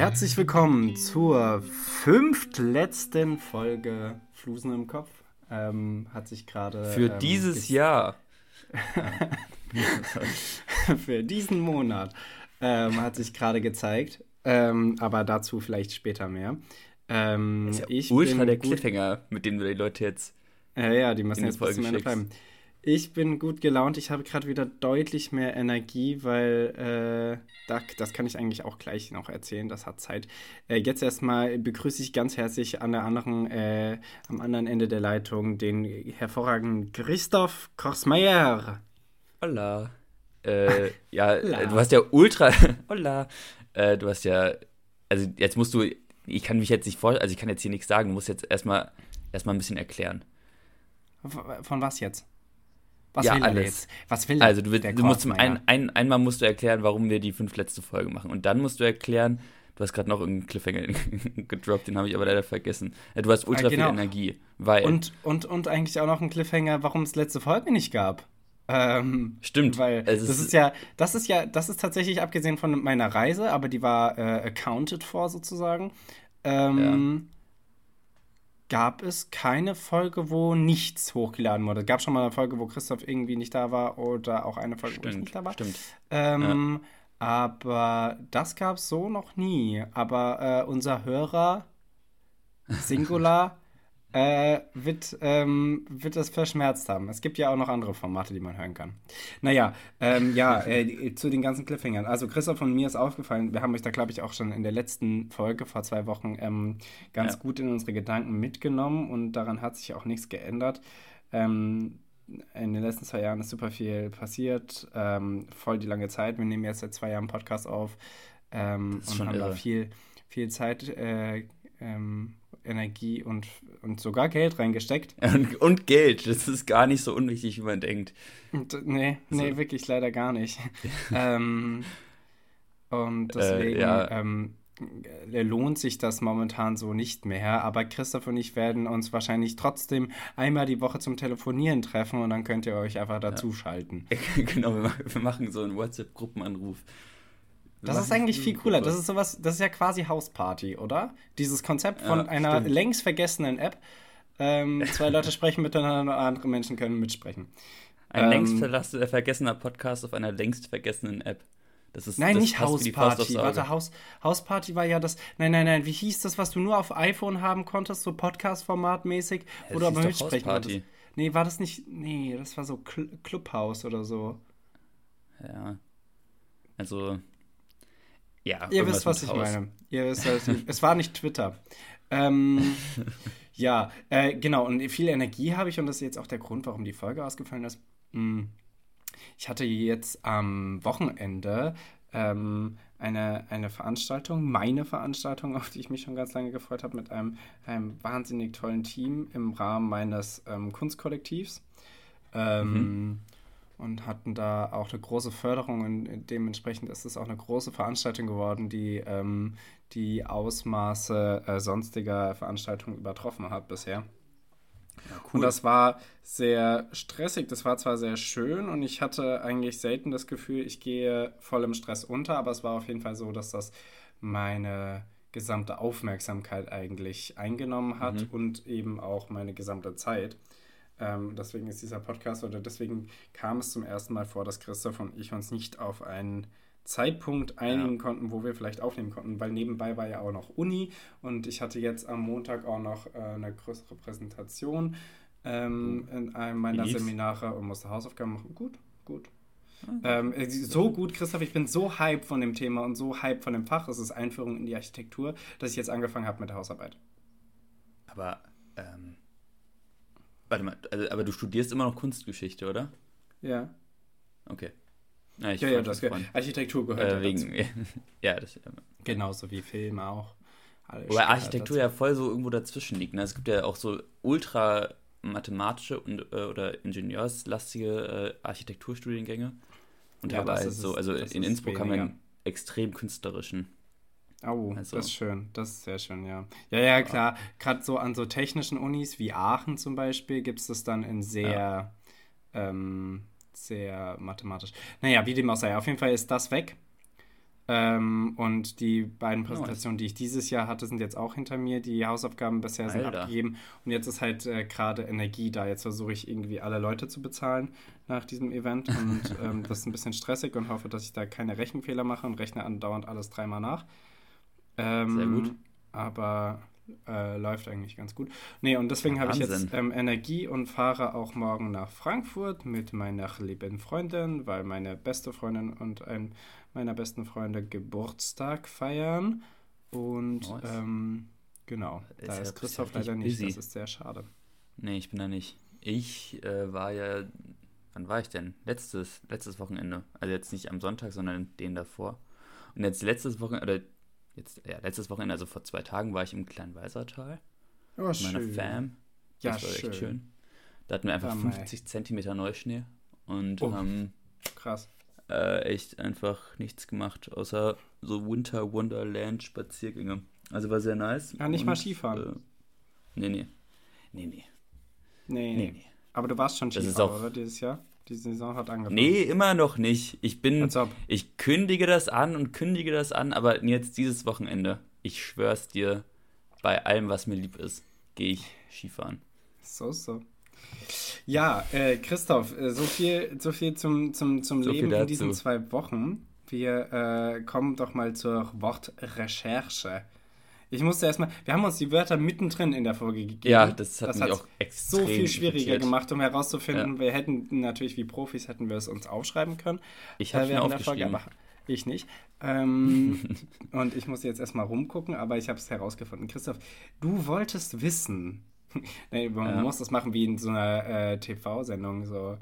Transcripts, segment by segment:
Herzlich willkommen zur fünftletzten Folge Flusen im Kopf. Ähm, hat sich gerade. Für ähm, dieses Jahr. für diesen Monat ähm, hat sich gerade gezeigt. Ähm, aber dazu vielleicht später mehr. Ähm, Das ist ja ich ultra bin der Cliffhanger, mit dem du die Leute jetzt. Ja, ja, die müssen jetzt bis zum Folge Ende bleiben. Ich bin gut gelaunt. Ich habe gerade wieder deutlich mehr Energie, weil äh, da, das kann ich eigentlich auch gleich noch erzählen. Das hat Zeit. Äh, jetzt erstmal begrüße ich ganz herzlich an der anderen, äh, am anderen Ende der Leitung den hervorragenden Christoph Korsmeier. Hola. Äh, ja, Hola. äh, du hast ja ultra. Hola. Äh, du hast ja. Also, jetzt musst du. Ich kann mich jetzt nicht vor. Also, ich kann jetzt hier nichts sagen. Du musst jetzt erstmal erstmal ein bisschen erklären. Von was jetzt? Was Ja, will er alles. jetzt? Was will Also, du, du musst einen, ein, einmal musst du erklären, warum wir die fünf letzte Folge machen. Und dann musst du erklären. Du hast gerade noch irgendeinen Cliffhanger gedroppt, den habe ich aber leider vergessen. Äh, Du hast ultra Ah, genau. viel Energie. Weil. Und, und, und eigentlich auch noch ein Cliffhanger, warum es letzte Folge nicht gab. Ähm, Stimmt. Weil Es das ist ja, das ist ja, das ist tatsächlich abgesehen von meiner Reise, aber die war äh, accounted for sozusagen. Ähm, Gab es keine Folge, wo nichts hochgeladen wurde? Gab schon mal eine Folge, wo Christoph irgendwie nicht da war oder auch eine Folge, wo ich Stimmt, nicht da war? stimmt. Ähm, Aber das gab es so noch nie. Aber äh, unser Hörer, Singular, äh, wird, ähm, wird das verschmerzt haben. Es gibt ja auch noch andere Formate, die man hören kann. Naja, ähm, ja, äh, zu den ganzen Cliffhangern. Also Christoph und mir ist aufgefallen, wir haben euch da, glaube ich, auch schon in der letzten Folge vor zwei Wochen ähm, ganz Ja. gut in unsere Gedanken mitgenommen und daran hat sich auch nichts geändert. Ähm, in den letzten zwei Jahren ist super viel passiert, ähm, voll die lange Zeit. Wir nehmen jetzt seit zwei Jahren Podcast auf ähm, und schon haben da irre. viel, viel Zeit, äh, ähm, Energie und, und sogar Geld reingesteckt. Und, und Geld, das ist gar nicht so unwichtig, wie man denkt. Und, äh, nee, nee, So. wirklich leider gar nicht. ähm, und deswegen Äh, ja. ähm, äh, lohnt sich das momentan so nicht mehr. Aber Christoph und ich werden uns wahrscheinlich trotzdem einmal die Woche zum Telefonieren treffen und dann könnt ihr euch einfach dazu schalten. genau, wir machen so einen WhatsApp-Gruppenanruf. Das ist eigentlich viel cooler. Das ist sowas, das ist ja quasi Hausparty, oder? Dieses Konzept von Ja, einer stimmt. längst vergessenen App. Ähm, zwei Leute sprechen miteinander, andere Menschen können mitsprechen. Ein ähm, längst äh, vergessener Podcast auf einer längst vergessenen App. Das ist, Nein, das nicht Hausparty. Warte, Haus, Hausparty war ja das. Nein, nein, nein. Wie hieß das, was du nur auf iPhone haben konntest, so Podcast-Format-mäßig, wo das du aber mitsprechen konntest? Nee, war das nicht. Nee, das war so Cl Clubhouse oder so. Ja. Also, ja. Ihr wisst, was ich meine. Ihr wisst, was ich, es war nicht Twitter. Ähm, ja, äh, genau. Und viel Energie habe ich und das ist jetzt auch der Grund, warum die Folge ausgefallen ist. Hm. Ich hatte jetzt am Wochenende ähm, eine, eine Veranstaltung, meine Veranstaltung, auf die ich mich schon ganz lange gefreut habe, mit einem, einem wahnsinnig tollen Team im Rahmen meines ähm, Kunstkollektivs. Ähm, Und hatten da auch eine große Förderung und dementsprechend ist es auch eine große Veranstaltung geworden, die ähm, die Ausmaße äh, sonstiger Veranstaltungen übertroffen hat bisher. Und das war sehr stressig. Das war zwar sehr schön und ich hatte eigentlich selten das Gefühl, ich gehe voll im Stress unter, aber es war auf jeden Fall so, dass das meine gesamte Aufmerksamkeit eigentlich eingenommen hat und eben auch meine gesamte Zeit. Ähm, deswegen ist dieser Podcast oder deswegen kam es zum ersten Mal vor, dass Christoph und ich uns nicht auf einen Zeitpunkt einigen konnten, wo wir vielleicht aufnehmen konnten, weil nebenbei war ja auch noch Uni und ich hatte jetzt am Montag auch noch äh, eine größere Präsentation ähm, in einem meiner? Seminare und musste Hausaufgaben machen. Gut, gut. Ähm, äh, so gut, Christoph, ich bin so hype von dem Thema und so hype von dem Fach, es ist Einführung in die Architektur, dass ich jetzt angefangen habe mit der Hausarbeit. Aber, ähm, warte mal, also, aber du studierst immer noch Kunstgeschichte, oder? Ja. Okay. Ja, ich Ja, ja, das. Architektur gehört Äh, ja wegen, dazu. ja, das, Genauso wie Filme auch. Wobei Architektur dazu. ja voll so irgendwo dazwischen liegt. Ne? Es gibt ja auch so ultra mathematische und äh, oder ingenieurslastige äh, Architekturstudiengänge. Und Ja, ist so, also in Innsbruck haben wir einen extrem künstlerischen. Oh, Also- das ist schön. Das ist sehr schön, ja. Ja, ja, klar. Gerade so an so technischen Unis wie Aachen zum Beispiel gibt es das dann in sehr, ähm, sehr mathematisch. Naja, wie dem auch sei. Auf jeden Fall ist das weg. Ähm, und die beiden Präsentationen, die ich dieses Jahr hatte, sind jetzt auch hinter mir. Die Hausaufgaben bisher sind Alter. abgegeben. Und jetzt ist halt äh, gerade Energie da. Jetzt versuche ich irgendwie alle Leute zu bezahlen nach diesem Event. Und ähm, das ist ein bisschen stressig und hoffe, dass ich da keine Rechenfehler mache und rechne andauernd alles dreimal nach. Ähm, Sehr gut. Aber äh, läuft eigentlich ganz gut. Nee, und deswegen habe ich jetzt ähm, Energie und fahre auch morgen nach Frankfurt mit meiner lieben Freundin, weil meine beste Freundin und ein meiner besten Freunde Geburtstag feiern. Und Nice. ähm, genau, Ist da ja- ist Christoph leider nicht. busy. Das ist sehr schade. Nee, ich bin da nicht. Ich äh, war ja, wann war ich denn? Letztes, letztes Wochenende. Also jetzt nicht am Sonntag, sondern den davor. Und jetzt letztes Wochenende, oder jetzt, ja, letztes Wochenende, also vor zwei Tagen, war ich im Kleinweisertal Oh, mit meiner Fam. Ja, Das war schön. echt schön. Da hatten wir einfach Ah, mei. 50 Zentimeter Neuschnee und Oh. haben Krass. äh, echt einfach nichts gemacht, außer so Winter Wonderland Spaziergänge. Also war sehr nice. Ja, nicht mal Skifahren. Äh, nee, nee. Nee, nee. Nee, Nee, nee. Aber du warst schon auch- oder? Dieses Jahr? Die Saison hat angefangen. Nee, immer noch nicht. Ich bin, ich kündige das an und kündige das an, aber jetzt dieses Wochenende, ich schwör's dir, bei allem, was mir lieb ist, gehe ich Skifahren. So, so. Ja, äh, Christoph, äh, so viel, so viel zum, zum, zum So Leben in diesen zwei Wochen. Wir äh, kommen doch mal zur Wortrecherche. Ich musste erstmal, wir haben uns die Wörter mittendrin in der Folge gegeben. Ja, das hat mich hat's auch extrem so viel schwieriger irritiert. gemacht, um herauszufinden. Wir hätten natürlich wie Profis hätten wir es uns aufschreiben können. Ich äh, mir der Folge, aufgeschrieben. aber ich nicht. Ähm, und ich muss jetzt erstmal rumgucken, aber ich habe es herausgefunden. Christoph, du wolltest wissen. nee, man Ja. muss das machen wie in so einer äh, TV-Sendung. So.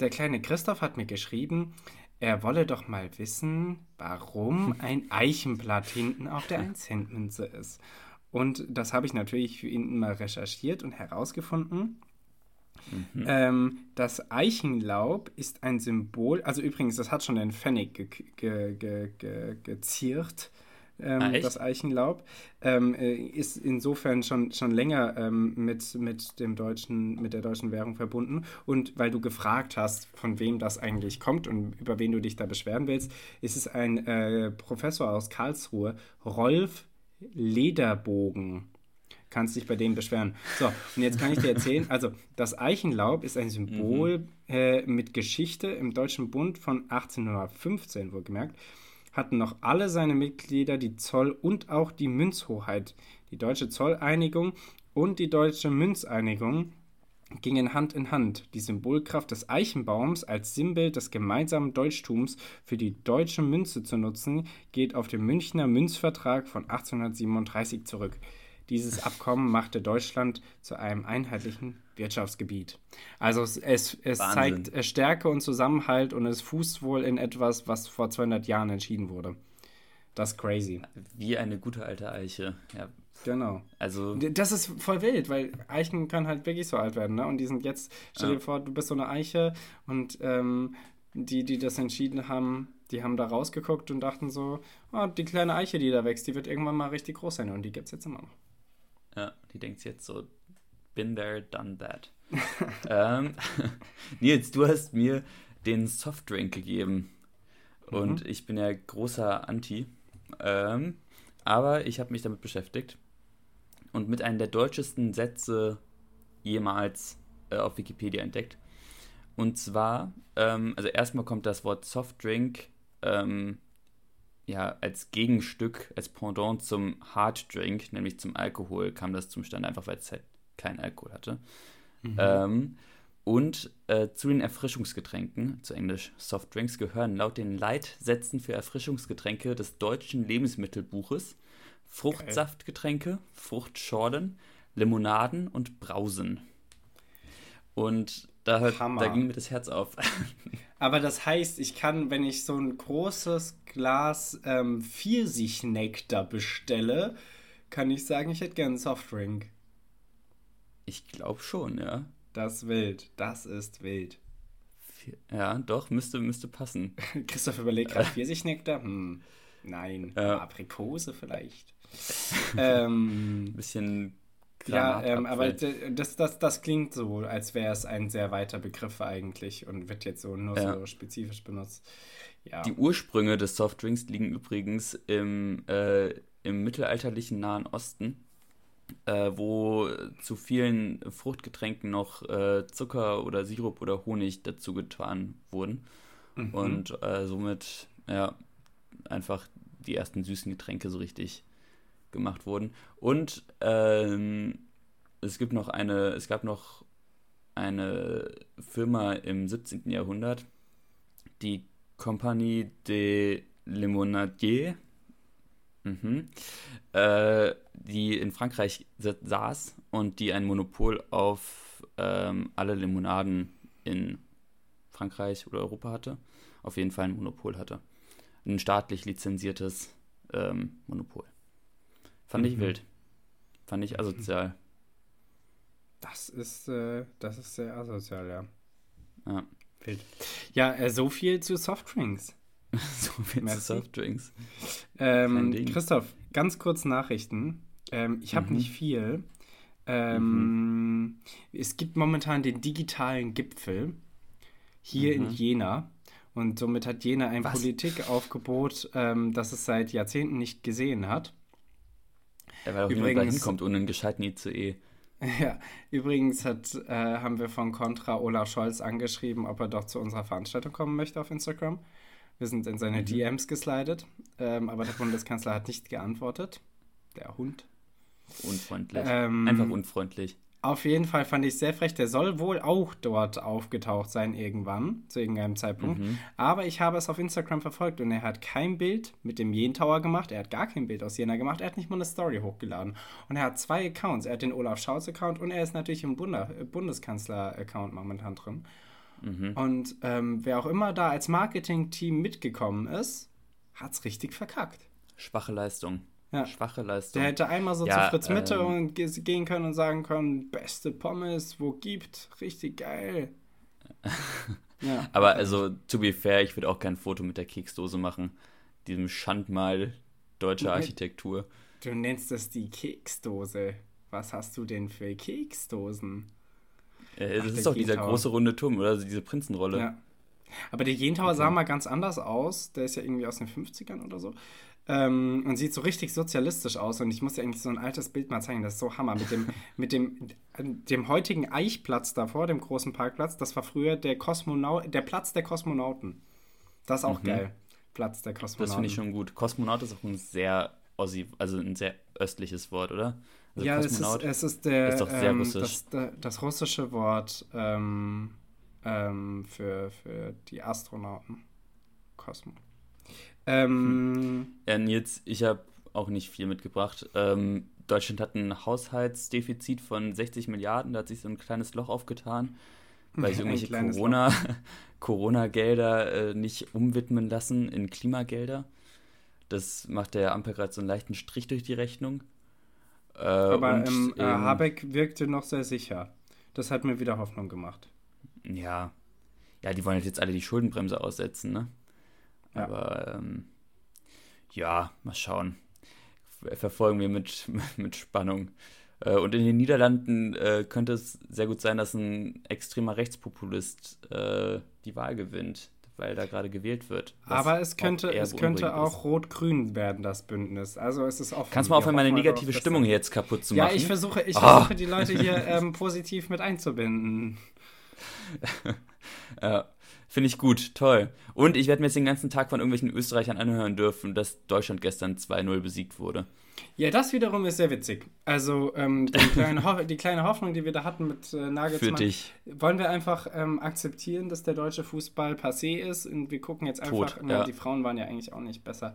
Der kleine Christoph hat mir geschrieben, er wolle doch mal wissen, warum ein Eichenblatt hinten auf der 1-Cent-Münze ist. Und das habe ich natürlich für ihn mal recherchiert und herausgefunden. Mhm. Ähm, das Eichenlaub ist ein Symbol, also übrigens, das hat schon den Pfennig ge ge ge geziert, ähm, Ah, das Eichenlaub. Ähm, äh, ist insofern schon, schon länger ähm, mit, mit, dem deutschen, mit der deutschen Währung verbunden. Und weil du gefragt hast, von wem das eigentlich kommt und über wen du dich da beschweren willst, ist es ein äh, Professor aus Karlsruhe, Rolf Lederbogen kannst dich bei dem beschweren. So, und jetzt kann ich dir erzählen, also das Eichenlaub ist ein Symbol äh, mit Geschichte im Deutschen Bund von 1815, wohlgemerkt, hatten noch alle seine Mitglieder die Zoll- und auch die Münzhoheit. Die deutsche Zolleinigung und die deutsche Münzeinigung gingen Hand in Hand. Die Symbolkraft des Eichenbaums als Sinnbild des gemeinsamen Deutschtums für die deutsche Münze zu nutzen, geht auf den Münchner Münzvertrag von 1837 zurück. Dieses Abkommen machte Deutschland zu einem einheitlichen Wirtschaftsgebiet. Also es, es, es zeigt äh, Stärke und Zusammenhalt und es fußt wohl in etwas, was vor 200 Jahren entschieden wurde. Das ist crazy. Wie eine gute alte Eiche. Ja, Genau. also Das ist voll wild, weil Eichen können halt wirklich so alt werden, ne? Und die sind jetzt, stell dir Ja. vor, du bist so eine Eiche und ähm, die, die das entschieden haben, die haben da rausgeguckt und dachten so, oh, die kleine Eiche, die da wächst, die wird irgendwann mal richtig groß sein und die gibt es jetzt immer noch. Ja, die denkt jetzt so, been there, done that. ähm, Nils, du hast mir den Softdrink gegeben. Und ich bin ja großer Anti. Ähm, aber ich habe mich damit beschäftigt. Und mit einem der deutschesten Sätze jemals äh, auf Wikipedia entdeckt. Und zwar, ähm, also erstmal kommt das Wort Softdrink ähm, ja, als Gegenstück, als Pendant zum Harddrink, nämlich zum Alkohol, kam das zum Stand, einfach weil es halt keinen Alkohol hatte. Ähm, und äh, zu den Erfrischungsgetränken, zu Englisch Softdrinks, gehören laut den Leitsätzen für Erfrischungsgetränke des deutschen Lebensmittelbuches Fruchtsaftgetränke, Fruchtschorlen, Limonaden und Brausen. Und da, da ging mir das Herz auf. Aber das heißt, ich kann, wenn ich so ein großes Glas ähm, Pfirsichnektar bestelle, kann ich sagen, ich hätte gerne einen Softdrink. Ich glaube schon, ja. Das ist wild. Das ist wild. Ja, doch, müsste, müsste passen. Christoph überlegt gerade Pfirsichnektar? Hm, nein. Ja. Aprikose vielleicht. ähm, Ein bisschen Ja, ähm, aber das, das, das klingt so, als wäre es ein sehr weiter Begriff eigentlich und wird jetzt so nur ja. so spezifisch benutzt. Ja. Die Ursprünge des Softdrinks liegen übrigens im, äh, im mittelalterlichen Nahen Osten, äh, wo zu vielen Fruchtgetränken noch äh, Zucker oder Sirup oder Honig dazu getan wurden. Mhm. Und äh, somit, ja, einfach die ersten süßen Getränke so richtig gemacht wurden. Und ähm, es gibt noch eine, es gab noch eine Firma im 17. Jahrhundert, die Compagnie de Limonadier, mhm. äh, die in Frankreich saß und die ein Monopol auf ähm, alle Limonaden in Frankreich oder Europa hatte. Auf jeden Fall ein Monopol hatte. Ein staatlich lizenziertes ähm, Monopol. Fand mhm. ich wild. Fand ich asozial. Das ist, äh, das ist sehr asozial, ja. Ja. Wild. Ja, äh, so viel zu Softdrinks. so viel zu Softdrinks. Ähm, Christoph, ganz kurz Nachrichten. Ähm, ich habe mhm. nicht viel. Ähm, mhm. Es gibt momentan den digitalen Gipfel hier mhm. in Jena. Und somit hat Jena ein Was? Politikaufgebot, ähm, das es seit Jahrzehnten nicht gesehen hat. Ja, weil auch Übrigens, niemand da hinkommt ohne einen gescheiten ICE. Ja, übrigens hat, äh, haben wir von Contra Olaf Scholz angeschrieben, ob er doch zu unserer Veranstaltung kommen möchte auf Instagram. Wir sind in seine mhm. DMs geslidet, ähm, aber der Bundeskanzler hat nicht geantwortet. Der Hund. Unfreundlich. Ähm, Einfach unfreundlich. Auf jeden Fall fand ich sehr frech. Der soll wohl auch dort aufgetaucht sein irgendwann, zu irgendeinem Zeitpunkt. Mhm. Aber ich habe es auf Instagram verfolgt und er hat kein Bild mit dem Jen Tower gemacht. Er hat gar kein Bild aus Jena gemacht. Er hat nicht mal eine Story hochgeladen. Und er hat zwei Accounts. Er hat den Olaf Scholz-Account und er ist natürlich im Bundeskanzler-Account momentan drin. Mhm. Und ähm, wer auch immer da als Marketing-Team mitgekommen ist, hat es richtig verkackt. Schwache Leistung. Ja. Schwache Leistung. Der hätte einmal so ja, zu Fritz Mitte ähm, und gehen können und sagen können, beste Pommes, wo gibt, richtig geil. ja. Aber also, to be fair, ich würde auch kein Foto mit der Keksdose machen. Diesem Schandmal deutscher Architektur. Du nennst das die Keksdose. Was hast du denn für Keksdosen? Äh, das Ach, ist doch dieser große runde Turm, oder? Also diese Prinzenrolle. Ja. Aber der Jentower okay. sah mal ganz anders aus. Der ist ja irgendwie aus den 50ern oder so. Ähm, und sieht so richtig sozialistisch aus. Und ich muss dir eigentlich so ein altes Bild mal zeigen. Das ist so Hammer. Mit dem, mit dem, dem heutigen Eichplatz davor, dem großen Parkplatz, das war früher der, Kosmonau der Platz der Kosmonauten. Das ist auch mhm. geil. Platz der Kosmonauten. Das finde ich schon gut. Kosmonaut ist auch ein sehr Ossi, also ein sehr östliches Wort, oder? Also ja, es ist, es ist der ist ähm, russisch. Das, das, russische Wort ähm, ähm, für, für die Astronauten. Kosmonaut. Ähm, ja, Nils, ich habe auch nicht viel mitgebracht. Ähm, Deutschland hat ein Haushaltsdefizit von 60 Milliarden, da hat sich so ein kleines Loch aufgetan, weil sich irgendwelche Corona, Corona-Gelder äh, nicht umwidmen lassen in Klimagelder. Das macht der Ampel gerade so einen leichten Strich durch die Rechnung. Äh, Aber und, ähm, äh, Habeck wirkte noch sehr sicher. Das hat mir wieder Hoffnung gemacht. Ja. Ja, die wollen jetzt alle die Schuldenbremse aussetzen, ne? Ja. Aber ähm, ja, mal schauen. Verfolgen wir mit, mit Spannung. Äh, und in den Niederlanden äh, könnte es sehr gut sein, dass ein extremer Rechtspopulist äh, die Wahl gewinnt, weil da gerade gewählt wird. Aber es könnte, es könnte auch rot-grün werden, das Bündnis. Also es ist offen. Kannst du mal aufhören, meine negative Stimmung hier jetzt kaputt zu machen? Ja, ich versuche, ich oh. versuche die Leute hier ähm, positiv mit einzubinden. ja. Finde ich gut, toll. Und ich werde mir jetzt den ganzen Tag von irgendwelchen Österreichern anhören dürfen, dass Deutschland gestern 2-0 besiegt wurde. Ja, das wiederum ist sehr witzig. Also ähm, die, kleine die, kleine Hoffnung, die wir da hatten mit äh, Nagelsmann, Für dich. wollen wir einfach ähm, akzeptieren, dass der deutsche Fußball passé ist und wir gucken jetzt einfach, Tot, ja. die Frauen waren ja eigentlich auch nicht besser.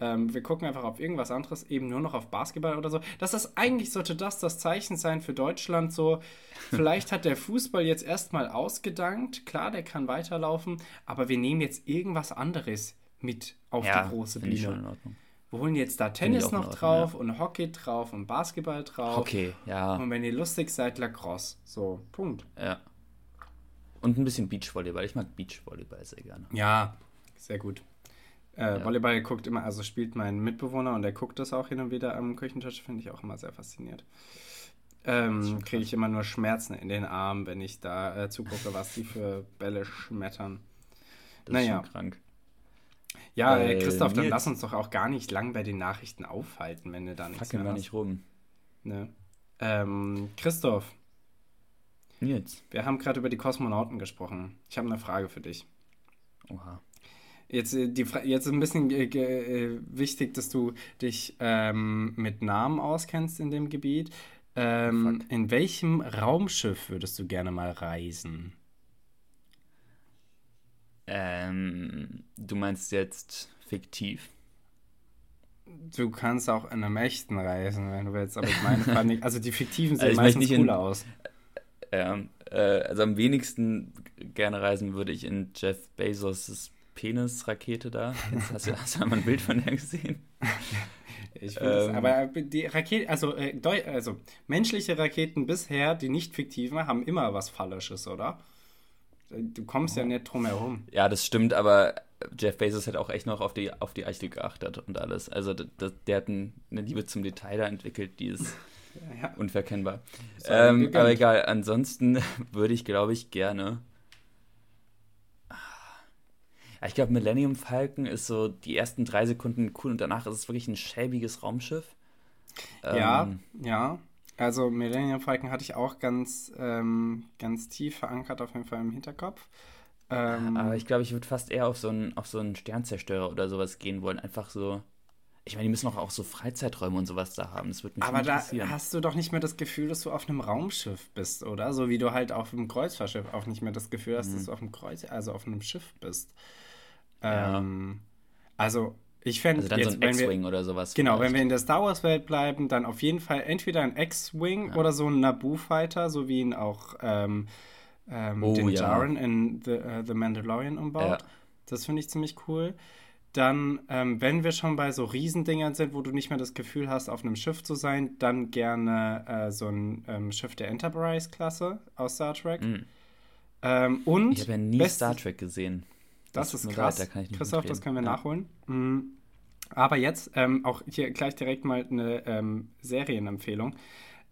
Ähm, wir gucken einfach auf irgendwas anderes, eben nur noch auf Basketball oder so. Das ist eigentlich sollte das das Zeichen sein für Deutschland. So, vielleicht hat der Fußball jetzt erstmal ausgedankt. Klar, der kann weiterlaufen, aber wir nehmen jetzt irgendwas anderes mit auf ja, die große Bühne. Wir holen jetzt da Tennis noch Ordnung, drauf ja. und Hockey drauf und Basketball drauf. Hockey, ja. Und wenn ihr lustig seid, Lacrosse. So, Punkt. Ja. Und ein bisschen Beachvolleyball. Ich mag Beachvolleyball sehr gerne. Ja, sehr gut. Äh, ja. Volleyball guckt immer, also spielt mein Mitbewohner und der guckt das auch hin und wieder am Küchentisch, finde ich auch immer sehr faszinierend. ähm, kriege ich immer nur Schmerzen in den Armen, wenn ich da äh, zugucke, was die für Bälle schmettern. Das naja. ist schon krank. Ja, äh, Weil Christoph, dann lass uns doch auch gar nicht lang bei den Nachrichten aufhalten, wenn du da nichts mehr wir hast. nicht rum. Ne? Ähm, Christoph, Nils. wir haben gerade über die Kosmonauten gesprochen. Ich habe eine Frage für dich. Oha. Jetzt, äh, die, jetzt ist ein bisschen äh, äh, wichtig, dass du dich ähm, mit Namen auskennst in dem Gebiet. Ähm, in welchem Raumschiff würdest du gerne mal reisen? Ähm, du meinst jetzt fiktiv? Du kannst auch in einem echten reisen, wenn du willst, aber ich meine ich, also die fiktiven sehen Also meistens nicht in- cooler aus. Ähm, äh, also am wenigsten gerne reisen würde ich in Jeff Bezos' Penis-Rakete da. Jetzt hast, du, hast du einmal ein Bild von der gesehen? Ich finde das, Ähm. aber die Rakete, also, äh, also menschliche Raketen bisher, die nicht fiktiven, haben immer was Phallisches, oder? Du kommst Oh. ja nicht drum herum. Ja, das stimmt, aber Jeff Bezos hat auch echt noch auf die, auf die Eichel geachtet und alles. Also d- d- der hat ein, eine Liebe zum Detail da entwickelt, die ist Ja. unverkennbar. Sei ihm Ähm, aber egal, ansonsten würde ich, glaube ich, gerne. Ja, ich glaube, Millennium Falcon ist so die ersten drei Sekunden cool und danach ist es wirklich ein schäbiges Raumschiff. Ja, Ähm, ja. Also Millennium Falcon hatte ich auch ganz, ähm, ganz tief verankert auf jeden Fall im Hinterkopf. Ähm, Aber ich glaube, ich würde fast eher auf so einen, auf so einen Sternzerstörer oder sowas gehen wollen. Einfach so. Ich meine, die müssen auch, auch so Freizeiträume und sowas da haben. Das würde mich aber da hast du doch nicht mehr das Gefühl, dass du auf einem Raumschiff bist, oder? So wie du halt auf einem Kreuzfahrtschiff auch nicht mehr das Gefühl hast, dass du auf einem Kreuz, also auf einem Schiff bist. Mhm. Ja. Ähm, also ich fände also dann so jetzt, ein wenn wir, X-Wing oder sowas. Genau, wenn vielleicht. wir in der Star Wars Welt bleiben, dann auf jeden Fall entweder ein X-Wing oder so ein Naboo Fighter, so wie ihn auch ähm, ähm, Oh, den ja. Jaren in The, äh, The Mandalorian umbaut. Ja. Das finde ich ziemlich cool. Dann, ähm, wenn wir schon bei so Riesendingern sind, wo du nicht mehr das Gefühl hast, auf einem Schiff zu sein, dann gerne äh, so ein ähm, Schiff der Enterprise-Klasse aus Star Trek. Mhm. Ähm, und Ich habe ja nie best- Star Trek gesehen. das, tut ist krass. leid, da Christoph, das können wir Ja. nachholen. Mhm. Aber jetzt ähm, auch hier gleich direkt mal eine ähm, Serienempfehlung.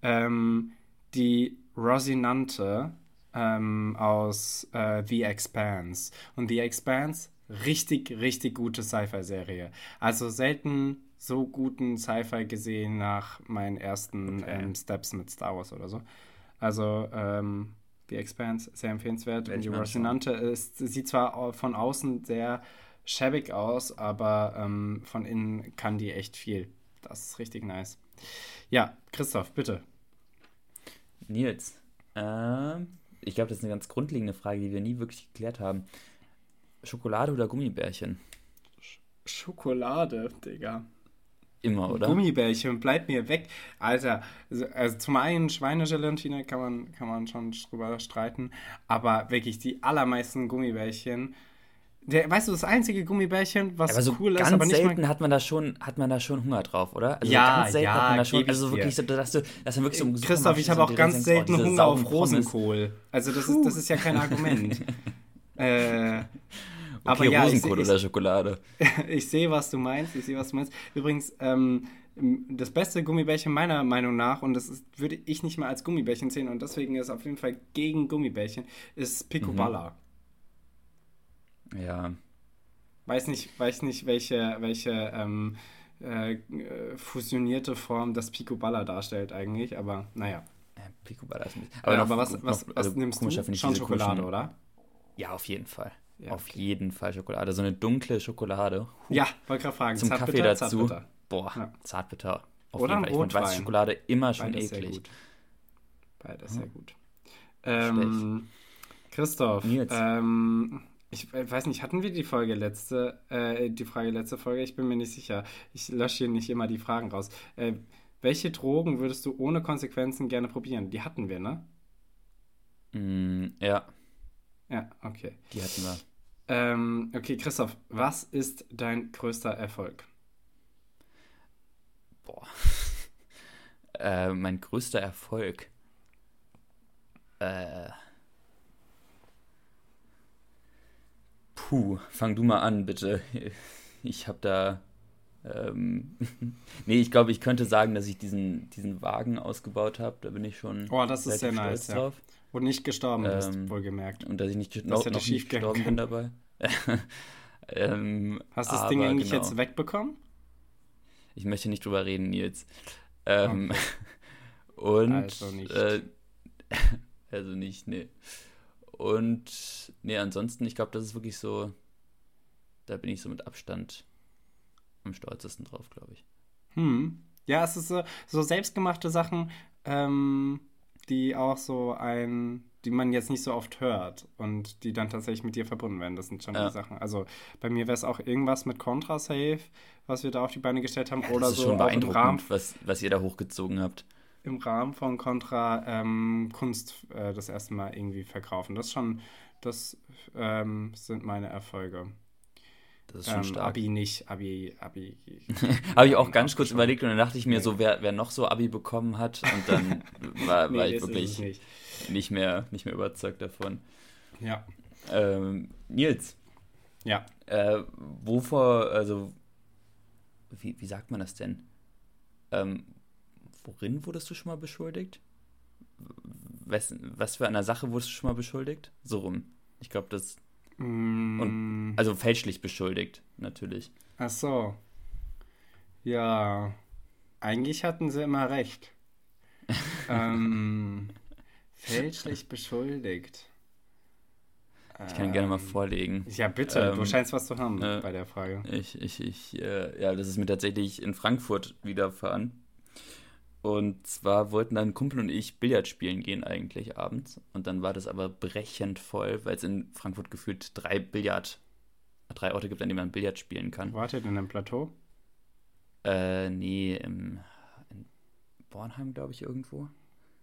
Ähm, die Rosinante aus äh, The Expanse. Und The Expanse, richtig, richtig gute Sci-Fi-Serie. Also selten so guten Sci-Fi gesehen nach meinen ersten Okay. ähm, Steps mit Star Wars oder so. Also ähm, The Expanse, sehr empfehlenswert. Und die. Rosinante ist, sieht zwar von außen sehr schäbig aus, aber ähm, von innen kann die echt viel. Das ist richtig nice. Ja, Christoph, bitte. Nils, ähm, ich glaube, das ist eine ganz grundlegende Frage, die wir nie wirklich geklärt haben. Schokolade oder Gummibärchen? Schokolade, Digga. Immer, oder? Gummibärchen, bleib mir weg. Alter, also, also zum einen Schweinegelatine kann man, kann man schon drüber streiten, aber wirklich die allermeisten Gummibärchen. Der, weißt du, das einzige Gummibärchen, was aber so cool ganz ist, aber nicht selten mal. hat man da schon, hat man da schon Hunger drauf, oder? Also Ja, ganz selten ja, hat man da schon, also wirklich so, dass du, dass man wirklich so Christoph, ich habe auch ganz selten oh, diese Hunger auf. Rosenkohl. Also das ist, das ist ja kein Argument. Äh, aber Okay, ja, ich, Rosenkohl ich, oder Schokolade. ich sehe, was du meinst. Ich sehe, was du meinst. Übrigens, ähm, das beste Gummibärchen meiner Meinung nach, und das ist, würde ich nicht mal als Gummibärchen sehen, und deswegen ist auf jeden Fall gegen Gummibärchen, ist Picoballa. Ja, Weiß nicht, weiß nicht, welche, welche ähm, äh, fusionierte Form das Picoballa darstellt eigentlich, aber naja. Picoballa ist bisschen. Aber, noch- aber was, was, was also nimmst komischer du? Schon Schokolade, oder? Ja, auf jeden Fall. Ja, auf okay. jeden Fall Schokolade. So eine dunkle Schokolade. Huh. Ja, wollte gerade fragen. Zum Zartbitter, Kaffee dazu. Zartbitter. Boah, Ja. zartbitter. Auf Oder jeden Fall. Ich meine, weiße. Schokolade immer schon Beides sehr eklig. gut. Beides sehr gut. Ähm, Christoph, ähm, ich weiß nicht, hatten wir die Folge letzte, äh, die Frage letzte Folge? Ich bin mir nicht sicher. Ich lösche hier nicht immer die Fragen raus. Äh, welche Drogen würdest du ohne Konsequenzen gerne probieren? Die hatten wir, ne? Mm, ja, Ja, okay. die hatten wir. Ähm, okay, Christoph, was ist dein größter Erfolg? Boah. äh, mein größter Erfolg. Äh. Puh, fang du mal an, bitte. Ich hab da. Ähm, nee, ich glaube, ich könnte sagen, dass ich diesen, diesen Wagen ausgebaut habe. Da bin ich schon. Oh, das ist sehr nice. Ja. Und nicht gestorben ähm, bist, wohlgemerkt. Und dass ich nicht, noch, noch nicht gestorben bin dabei. ähm, Hast du das Ding eigentlich genau. jetzt wegbekommen? Ich möchte nicht drüber reden, Nils. Ähm, okay. und. Also nicht. Äh, also nicht, nee. Und nee, ansonsten, ich glaube, das ist wirklich so. Da bin ich so mit Abstand am stolzesten drauf, glaube ich. Hm. Ja, es ist so, so selbstgemachte Sachen, ähm, die auch so ein, die man jetzt nicht so oft hört und die dann tatsächlich mit dir verbunden werden. Das sind schon ja. die Sachen. Also bei mir wäre es auch irgendwas mit Contrasave, was wir da auf die Beine gestellt haben. Ja, oder das ist so schon beeindruckend, Rahmen, was, was ihr da hochgezogen habt. Im Rahmen von Contra ähm, Kunst äh, das erste Mal irgendwie verkaufen. Das schon, das ähm, sind meine Erfolge. Das ist schon ähm, stark. Abi nicht, Abi, Abi. Habe ich auch ganz kurz überlegt und dann dachte ich mir nee. so, wer, wer noch so Abi bekommen hat und dann war, nee, war ich wirklich nicht. nicht. mehr, nicht mehr überzeugt davon. Ja. Ähm, Nils. Ja. Äh, wovor, also, wie, wie sagt man das denn? Ähm, worin wurdest du schon mal beschuldigt? Was, was für einer Sache wurdest du schon mal beschuldigt? So rum. Ich glaube, das und, mm. also fälschlich beschuldigt, natürlich. Ach so. Ja. Eigentlich hatten sie immer recht. ähm, fälschlich beschuldigt. Ich kann ähm, gerne mal ähm, vorlegen. Ja, bitte. Ähm, du scheinst was zu haben äh, bei der Frage. Ich, ich, ich, äh, ja, das ist mir tatsächlich in Frankfurt widerfahren. Und zwar wollten dann Kumpel und ich Billard spielen gehen eigentlich abends. Und dann war das aber brechend voll, weil es in Frankfurt gefühlt drei Billard, drei Orte gibt, an denen man Billard spielen kann. Wartet in einem Plateau? Äh, nee, im, in Bornheim, glaube ich, irgendwo.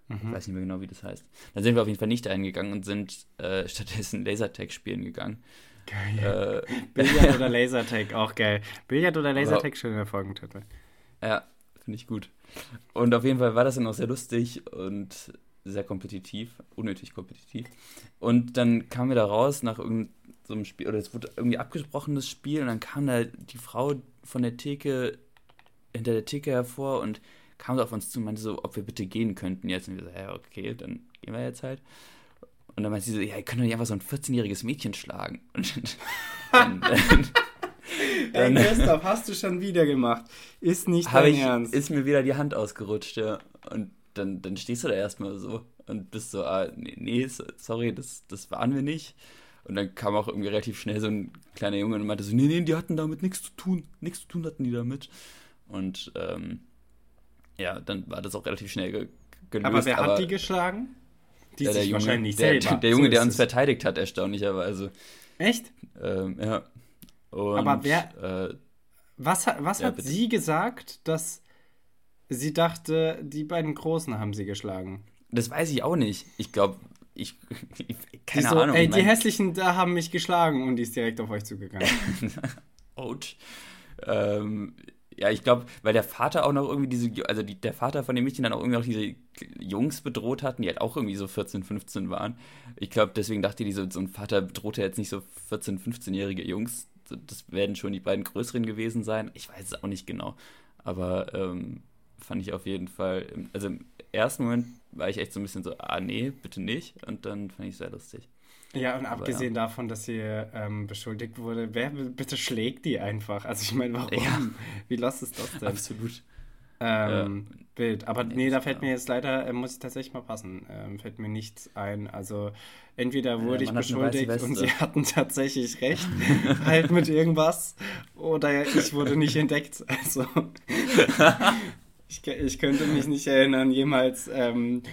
Mhm. Ich weiß nicht mehr genau, wie das heißt. Dann sind wir auf jeden Fall nicht eingegangen und sind äh, stattdessen Lasertag spielen gegangen. Geil. Äh, Billard oder Lasertag, auch geil. Billard oder Lasertag, schöner Folgentitel. Ja, finde ich gut. Und auf jeden Fall war das dann auch sehr lustig und sehr kompetitiv, unnötig kompetitiv. Und dann kamen wir da raus nach irgendeinem Spiel, oder es wurde irgendwie abgesprochen, das Spiel, und dann kam da die Frau von der Theke, hinter der Theke hervor und kam so auf uns zu und meinte so, ob wir bitte gehen könnten jetzt. Und wir so, ja, okay, dann gehen wir jetzt halt. Und dann meinte sie so, ja, ihr könnt doch nicht einfach so ein 14-jähriges Mädchen schlagen. Und dann, Ey, Christoph, hast du schon wieder gemacht. Ist nicht dein ich, Ernst. Ist mir wieder die Hand ausgerutscht, ja. Und dann, dann stehst du da erstmal so und bist so, ah, nee, nee, sorry, das, das waren wir nicht. Und dann kam auch irgendwie relativ schnell so ein kleiner Junge und meinte so, nee, nee, die hatten damit nichts zu tun. Nichts zu tun hatten die damit. Und ähm, ja, dann war das auch relativ schnell ge gelöst. Aber wer aber, hat die geschlagen? Die ja, der Junge, wahrscheinlich der, selber. Der, der Junge, so der uns verteidigt hat, erstaunlicherweise. Echt? Ähm, ja. Und, Aber wer. Äh, was was ja, hat sie gesagt, dass sie dachte, die beiden Großen haben sie geschlagen? Das weiß ich auch nicht. Ich glaube, ich, keine so, Ahnung. Ey, die hässlichen da haben mich geschlagen und die ist direkt auf euch zugegangen. Ouch. Ähm, ja, ich glaube, weil der Vater auch noch irgendwie diese, also die, der Vater von dem Mädchen dann auch irgendwie noch diese Jungs bedroht hatten, die halt auch irgendwie so 14, 15 waren. Ich glaube, deswegen dachte die, so, so ein Vater bedroht ja jetzt nicht so 14, 15-jährige Jungs das werden schon die beiden größeren gewesen sein. Ich weiß es auch nicht genau. Aber ähm, fand ich auf jeden Fall, also im ersten Moment war ich echt so ein bisschen so, ah nee, bitte nicht. Und dann fand ich es sehr lustig. Ja, und Aber, abgesehen ja. davon, dass sie ähm, beschuldigt wurde, wer bitte schlägt die einfach? Also ich meine, warum? Ja. Wie los ist das denn? Absolut. Ähm, ja. Bild. Aber nee, nee da fällt mir jetzt leider, äh, muss ich tatsächlich mal passen, ähm, fällt mir nichts ein. Also entweder wurde ja, ich beschuldigt und sie hatten tatsächlich recht, halt mit irgendwas, oder ich wurde nicht entdeckt. Also ich, ich könnte mich nicht erinnern, jemals ähm,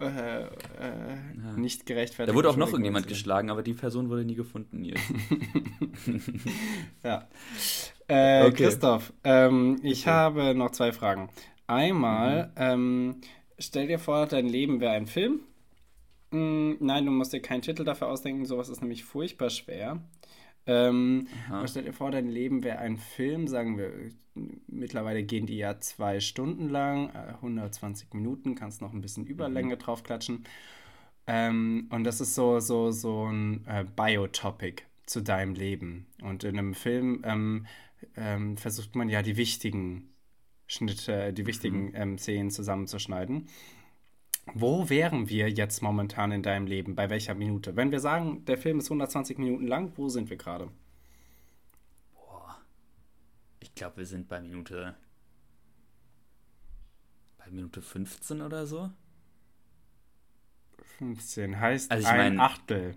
äh, äh, ja. nicht gerechtfertigt. Da wurde auch noch irgendjemand geschlagen, aber die Person wurde nie gefunden. ja. Äh, okay. Christoph, ähm, ich okay. habe noch zwei Fragen. Einmal, mhm. ähm, stell dir vor, dein Leben wäre ein Film. Mm, nein, du musst dir keinen Titel dafür ausdenken, sowas ist nämlich furchtbar schwer. Ähm, aber stell dir vor, dein Leben wäre ein Film, sagen wir, mittlerweile gehen die ja zwei Stunden lang, äh, 120 Minuten, kannst noch ein bisschen Überlänge mhm. draufklatschen. Ähm, und das ist so, so, so ein äh, Biotopic zu deinem Leben. Und in einem Film ähm, ähm, versucht man ja die wichtigen Schnitte, die wichtigen mhm. ähm, Szenen zusammenzuschneiden. Wo wären wir jetzt momentan in deinem Leben? Bei welcher Minute? Wenn wir sagen, der Film ist 120 Minuten lang, wo sind wir gerade? Boah. Ich glaube, wir sind bei Minute. bei Minute 15 oder so. 15 heißt also ein mein, Achtel.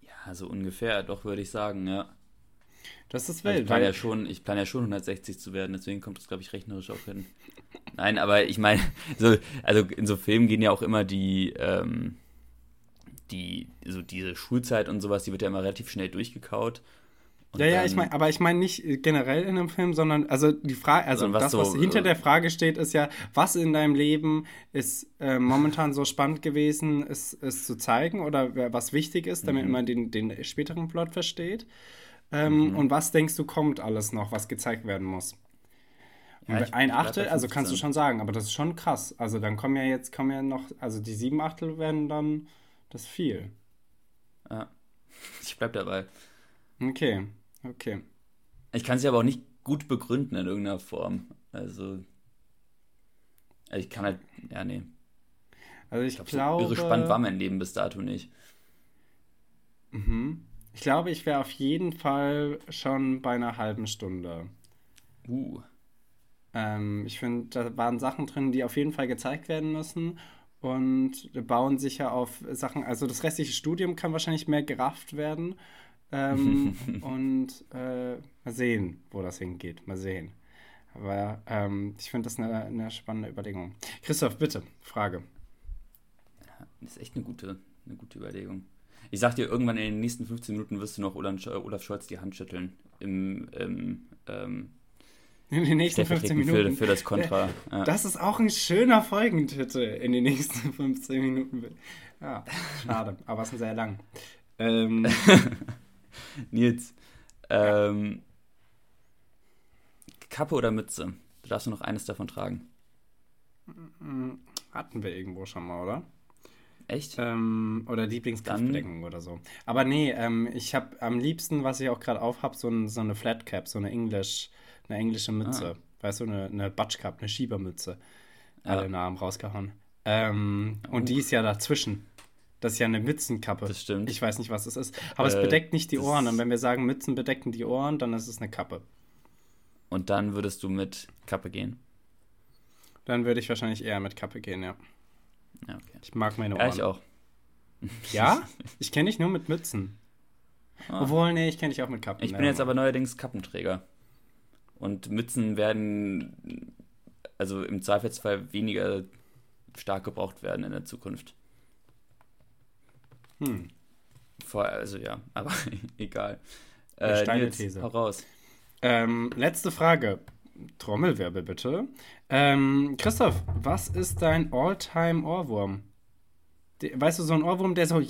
Ja, so ungefähr, doch würde ich sagen, ja. Das ist wild. Also ich plane ja, schon, ich plan ja schon 160 zu werden, deswegen kommt es, glaube ich, rechnerisch auch hin. Nein, aber ich meine, so, also in so Filmen gehen ja auch immer die, ähm, die, so diese Schulzeit und sowas, die wird ja immer relativ schnell durchgekaut. Und ja, ja, ich meine, aber ich meine nicht generell in einem Film, sondern also die Frage, also was das, so, was hinter äh, der Frage steht, ist ja, was in deinem Leben ist äh, momentan so spannend gewesen, es, es zu zeigen oder was wichtig ist, damit mhm. man den, den späteren Plot versteht. Ähm, mhm. Und was denkst du, kommt alles noch, was gezeigt werden muss? Ja, ein Achtel, also kannst du schon sagen, aber das ist schon krass. Also dann kommen ja jetzt, kommen ja noch, also die sieben Achtel werden dann das viel. Ja, ich bleib dabei. Okay, okay. Ich kann sie aber auch nicht gut begründen in irgendeiner Form. Also, ich kann halt, ja, nee. Also ich, ich glaub, glaube... So irre spannend war mein Leben bis dato nicht. Mhm. Ich glaube, ich wäre auf jeden Fall schon bei einer halben Stunde. Uh. Ähm, ich finde, da waren Sachen drin, die auf jeden Fall gezeigt werden müssen und bauen sich ja auf Sachen. Also das restliche Studium kann wahrscheinlich mehr gerafft werden. Ähm, und äh, mal sehen, wo das hingeht. Mal sehen. Aber ähm, ich finde das eine, eine spannende Überlegung. Christoph, bitte, Frage. Das ist echt eine gute, eine gute Überlegung. Ich sag dir, irgendwann in den nächsten 15 Minuten wirst du noch Olaf Scholz die Hand schütteln. Im, im ähm, in den nächsten 15 Minuten. Für, für das Kontra. Ja. Das ist auch ein schöner Folgentitel in den nächsten 15 Minuten. Ja, schade, aber es ist sehr lang. Ähm. Nils, ähm, Kappe oder Mütze? Du darfst nur noch eines davon tragen. Hatten wir irgendwo schon mal, oder? Echt? Ähm, oder Lieblingskraftbedeckung oder so. Aber nee, ähm, ich habe am liebsten, was ich auch gerade auf habe, so, ein, so eine Flat Cap, so eine English, eine englische Mütze. Ah. Weißt du, eine, eine Butch Cap, eine Schiebermütze. Ja. Alle Namen rausgehauen. Ähm, oh. Und die ist ja dazwischen. Das ist ja eine Mützenkappe. Das stimmt. Ich weiß nicht, was es ist. Aber äh, es bedeckt nicht die Ohren. Und wenn wir sagen, Mützen bedecken die Ohren, dann ist es eine Kappe. Und dann würdest du mit Kappe gehen? Dann würde ich wahrscheinlich eher mit Kappe gehen, ja. Ja, okay. Ich mag meine Ohren. Ja, ich auch. Ja? Ich kenne dich nur mit Mützen. Ah. Obwohl, nee, ich kenne dich auch mit Kappen. Ich bin jetzt aber neuerdings Kappenträger. Und Mützen werden also im Zweifelsfall weniger stark gebraucht werden in der Zukunft. Hm. Vor, also ja, aber egal. Äh, Steine Nils, These. Heraus. Ähm, letzte Frage. Trommelwirbel bitte. Ähm, Christoph, was ist dein All-Time-Ohrwurm? Weißt du, so ein Ohrwurm, der so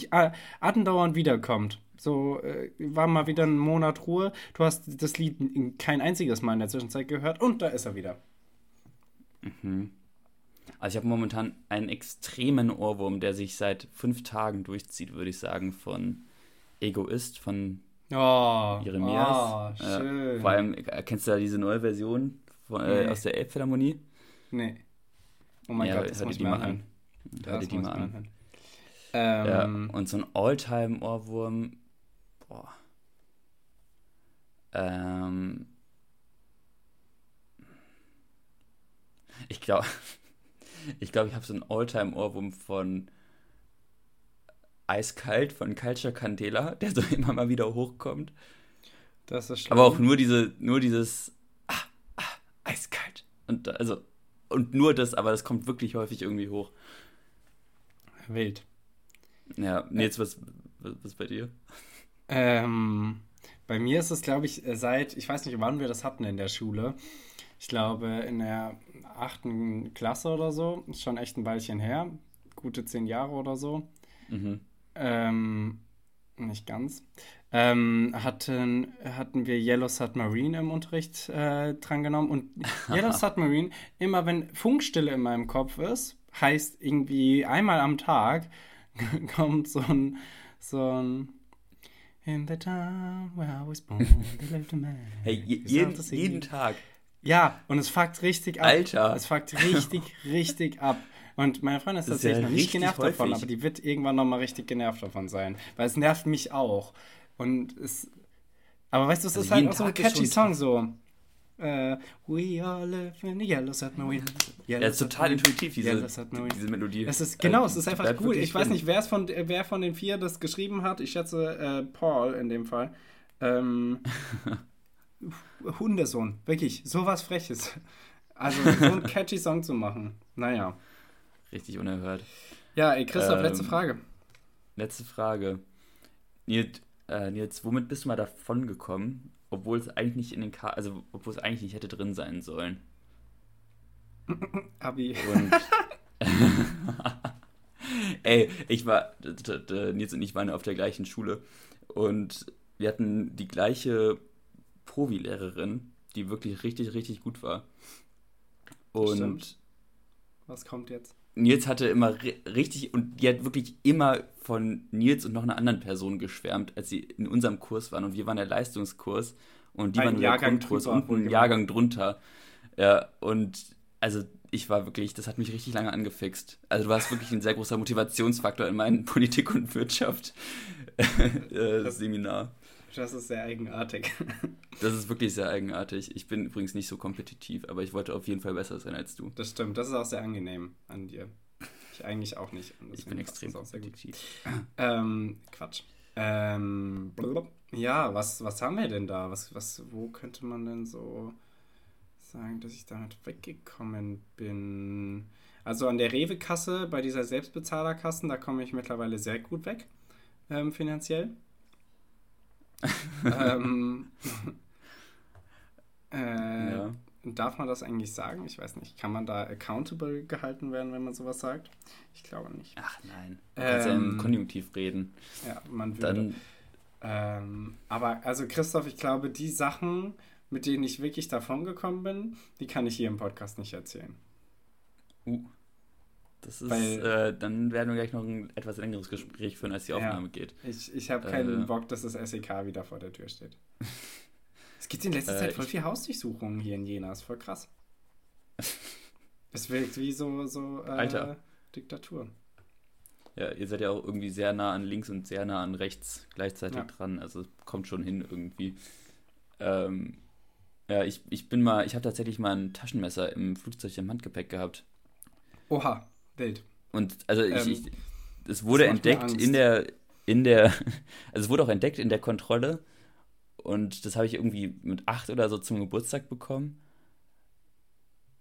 andauernd wiederkommt. So, äh, war mal wieder ein Monat Ruhe. Du hast das Lied kein einziges Mal in der Zwischenzeit gehört und da ist er wieder. Mhm. Also ich habe momentan einen extremen Ohrwurm, der sich seit fünf Tagen durchzieht, würde ich sagen, von Egoist, von oh, Jeremias. Oh, schön. Äh, vor allem, kennst du da diese neue Version äh, nee. aus der Elbphilharmonie? Nee. Oh mein ja, Gott, das hör dir die mal an. Hör dir die mal an. Ähm, ja, und so ein Alltime-Ohrwurm, boah. Ähm, ich glaube, ich glaube, ich habe so einen Alltime-Ohrwurm von Eiskalt von Culture Candela, der so immer mal wieder hochkommt. Das ist schlimm. Aber auch nur diese, nur dieses. Und also und nur das, aber das kommt wirklich häufig irgendwie hoch. Wild. Ja, Nils, was, was, was bei dir? Ähm, bei mir ist es, glaube ich, seit, ich weiß nicht, wann wir das hatten in der Schule. Ich glaube, in der achten Klasse oder so. Ist schon echt ein Weilchen her. Gute zehn Jahre oder so. Mhm. Ähm, nicht ganz. Ähm, hatten, hatten wir Yellow Submarine im Unterricht äh, drangenommen. Und Yellow Submarine, immer wenn Funkstille in meinem Kopf ist, heißt irgendwie einmal am Tag kommt so ein, so ein In the town where I was born, there lived a man. Hey, je, jeden, jeden Tag. Ja, und es fuckt richtig ab. Alter. Es fuckt richtig, richtig ab. Und meine Freundin ist tatsächlich ja noch nicht genervt davon, häufig. aber die wird irgendwann nochmal richtig genervt davon sein. Weil es nervt mich auch. Und es. Aber weißt du, es Also ist halt auch so ein catchy Song so. Äh, we all live in yellow submarine. Ja, das ist total intuitiv, diese, Yellow submarine. diese Melodie. Es ist genau, Äh, es ist einfach cool. wirklich Ich weiß nicht, wer es von äh, wer von den vier das geschrieben hat. Ich schätze äh, Paul in dem Fall. Ähm, Hundesohn, wirklich, sowas Freches. Also so einen catchy Song zu machen. Naja. Richtig unerhört. Ja, ey, Christoph, Ähm, letzte Frage. Letzte Frage. Nils, äh, Nils, womit bist du mal davon gekommen, obwohl es eigentlich nicht in den Ka also obwohl es eigentlich nicht hätte drin sein sollen? Abi. Und ey, ich war Nils und ich waren auf der gleichen Schule und wir hatten die gleiche Provi-Lehrerin, die wirklich richtig richtig gut war. Und Stimmt. Was kommt jetzt? Nils hatte immer ri- richtig und die hat wirklich immer von Nils und noch einer anderen Person geschwärmt, als sie in unserem Kurs waren und wir waren der Leistungskurs und die Ein waren nur der Jahrgang Grundkurs drüber, und ein wohlgemerkt. Jahrgang drunter. Ja, und also ich war wirklich, das hat mich richtig lange angefixt. Also du warst wirklich ein sehr großer Motivationsfaktor in meinem Politik- und Wirtschaft äh, Seminar. Das ist sehr eigenartig. Das ist wirklich sehr eigenartig. Ich bin übrigens nicht so kompetitiv, aber ich wollte auf jeden Fall besser sein als du. Das stimmt, das ist auch sehr angenehm an dir. Ich eigentlich auch nicht. Ich bin extrem kompetitiv. Ähm, Quatsch. Ähm, ja, was, was haben wir denn da? Was, was, wo könnte man denn so sagen, dass ich damit weggekommen bin? Also an der Rewe-Kasse, bei dieser Selbstbezahlerkassen, da komme ich mittlerweile sehr gut weg, ähm, finanziell. Ähm, äh, Ja. Darf man das eigentlich sagen? Ich weiß nicht. Kann man da accountable gehalten werden, wenn man sowas sagt? Ich glaube nicht. Ach nein. Du kannst ja Ähm, im Konjunktiv reden. Ja, man würde. Dann Ähm, aber also Christoph, ich glaube, die Sachen, mit denen ich wirklich davon gekommen bin, die kann ich hier im Podcast nicht erzählen. Uh, das ist, äh, dann werden wir gleich noch ein etwas längeres Gespräch führen, als die Ja. Aufnahme geht. Ich, ich habe keinen Äh. Bock, dass das SEK wieder vor der Tür steht. Es gibt in letzter Äh, Zeit voll viel Hausdurchsuchungen hier in Jena, ist voll krass. Es wirkt wie so, so äh, Alter. Diktatur. Ja, ihr seid ja auch irgendwie sehr nah an links und sehr nah an rechts gleichzeitig Ja. dran, also kommt schon hin irgendwie. Ähm, ja, ich, ich bin mal, ich habe tatsächlich mal ein Taschenmesser im Flugzeug im Handgepäck gehabt. Oha, wild. Und also ich, Ähm, ich es wurde entdeckt in der, in der, also es wurde auch entdeckt in der Kontrolle und das habe ich irgendwie mit acht oder so zum Geburtstag bekommen.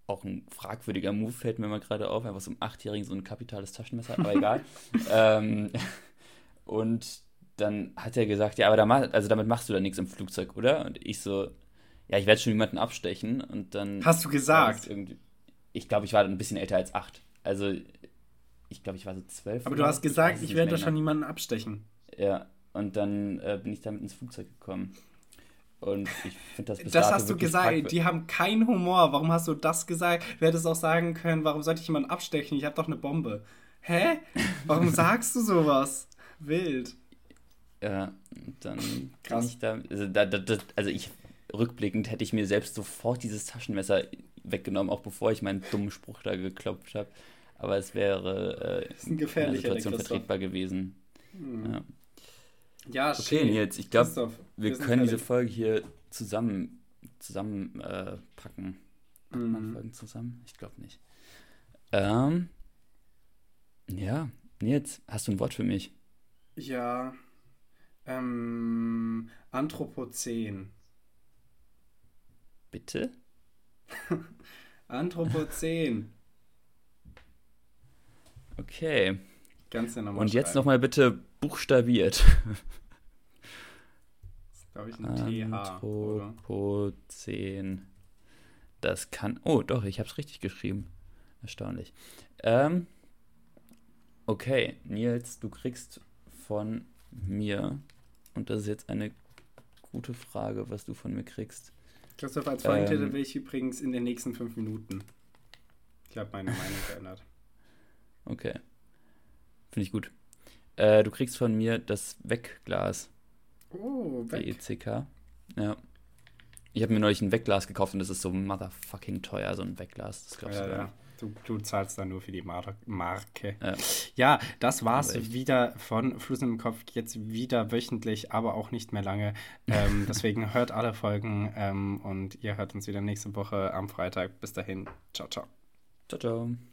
Auch ein fragwürdiger Move fällt mir mal gerade auf, einfach so einem Achtjährigen so ein kapitales Taschenmesser, aber egal. ähm, und dann hat er gesagt, ja, aber da mach, also damit machst du da nichts im Flugzeug, oder? Und ich so, ja, ich werde schon jemanden abstechen und dann Hast du gesagt? Ich glaube, ich war ein bisschen älter als acht. Also, ich glaube, ich war so zwölf. Aber du hast gesagt, ich nicht werde da schon genau. niemanden abstechen. Ja, und dann äh, bin ich damit ins Flugzeug gekommen. Und ich finde das bis Das hast du gesagt, die haben keinen Humor. Warum hast du das gesagt? Du hättest auch sagen können, warum sollte ich jemanden abstechen? Ich habe doch eine Bombe. Hä? Warum sagst du sowas? Wild. Ja, dann Krass. ich da also, da, da, also ich, rückblickend hätte ich mir selbst sofort dieses Taschenmesser weggenommen, auch bevor ich meinen dummen Spruch da geklopft habe. Aber es wäre äh, in der Situation vertretbar gewesen. Hm. Ja. Ja, Okay, schön. Nils, ich glaube, wir können diese. Folge hier zusammen, zusammen äh, packen. Man Mhm. Folgen zusammen? Ich glaube nicht. Ähm, ja, Nils, hast du ein Wort für mich? Ja. Ähm, Anthropozän. Bitte? Anthropozän. Okay. Ganz ja nochmal Und jetzt nochmal bitte buchstabiert. Das ist, glaube ich, ein TH. Oder? Anthropozän. Das kann. Oh, doch, ich habe es richtig geschrieben. Erstaunlich. Ähm, okay, Nils, du kriegst von mir, und das ist jetzt eine gute Frage, was du von mir kriegst. Christoph, als Folgentitel Ähm. will ich übrigens in den nächsten fünf Minuten. Ich habe meine Meinung geändert. Okay. Finde ich gut. Äh, du kriegst von mir das Wegglas. Oh, weg. WECK. Ja. Ich habe mir neulich ein Wegglas gekauft und das ist so motherfucking teuer, so ein Wegglas. Das glaubst Ja, du ja. Du, du zahlst dann nur für die Mar Marke. Ja. Ja, das war's echt. wieder von Flusen im Kopf. Jetzt wieder wöchentlich, aber auch nicht mehr lange. Ähm, deswegen hört alle Folgen ähm, und ihr hört uns wieder nächste Woche am Freitag. Bis dahin. Ciao, ciao. Ciao, ciao.